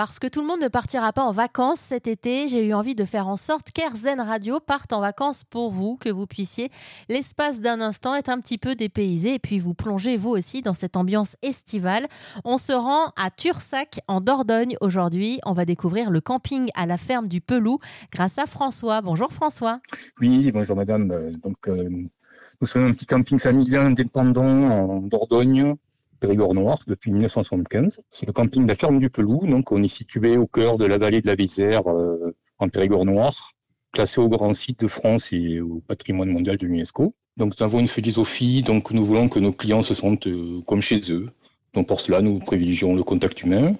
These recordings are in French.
Parce que tout le monde ne partira pas en vacances cet été, j'ai eu envie de faire en sorte qu'Airzen Radio parte en vacances pour vous, que vous puissiez l'espace d'un instant être un petit peu dépaysé et puis vous plonger vous aussi dans cette ambiance estivale. On se rend à Tursac en Dordogne aujourd'hui. On va découvrir le camping à la ferme du Pelou grâce à François. Bonjour François. Oui, bonjour madame. Euh, donc euh, nous sommes un petit camping familial indépendant en Dordogne Périgord Noir depuis 1975. C'est le camping de la ferme du Pelou, donc on est situé au cœur de la vallée de la Vézère euh, en Périgord Noir, classé au grand site de France et au patrimoine mondial de l'UNESCO. Donc nous avons une philosophie, donc nous voulons que nos clients se sentent euh, comme chez eux. Donc pour cela, nous privilégions le contact humain,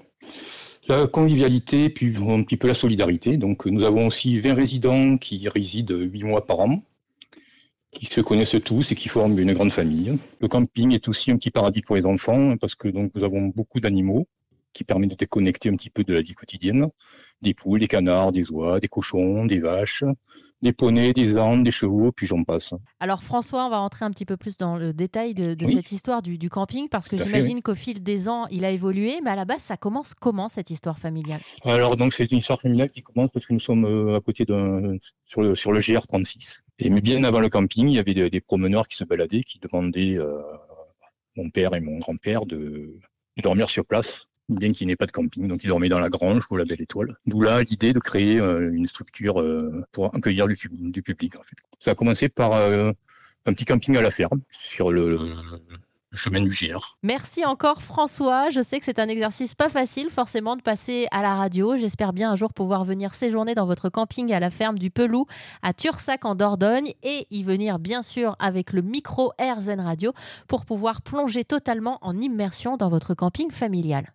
la convivialité, puis un petit peu la solidarité. Donc nous avons aussi 20 résidents qui résident 8 mois par an se connaissent tous et qui forment une grande famille. Le camping est aussi un petit paradis pour les enfants parce que donc nous avons beaucoup d'animaux qui permettent de déconnecter un petit peu de la vie quotidienne. Des poules, des canards, des oies, des cochons, des vaches, des poneys, des ânes, des chevaux, puis j'en passe. Alors François, on va rentrer un petit peu plus dans le détail de, cette histoire du, camping, parce que j'imagine qu'au fil des ans, il a évolué, mais à la base, ça commence comment cette histoire familiale? Alors donc c'est une histoire familiale qui commence parce que nous sommes euh, à côté d'un sur le, sur le GR36. Et bien avant le camping, il y avait des, promeneurs qui se baladaient, qui demandaient euh, mon père et mon grand-père de dormir sur place bien qu'il n'y ait pas de camping. Donc il dormait dans la grange ou la belle étoile. D'où là l'idée de créer euh, une structure euh, pour accueillir du, du, public. En fait. Ça a commencé par euh, un petit camping à la ferme sur Merci encore François. Je sais que c'est un exercice pas facile forcément de passer à la radio. J'espère bien un jour pouvoir venir séjourner dans votre camping à la ferme du Pelou à Tursac en Dordogne et y venir bien sûr avec le micro AirZen Radio pour pouvoir plonger totalement en immersion dans votre camping familial.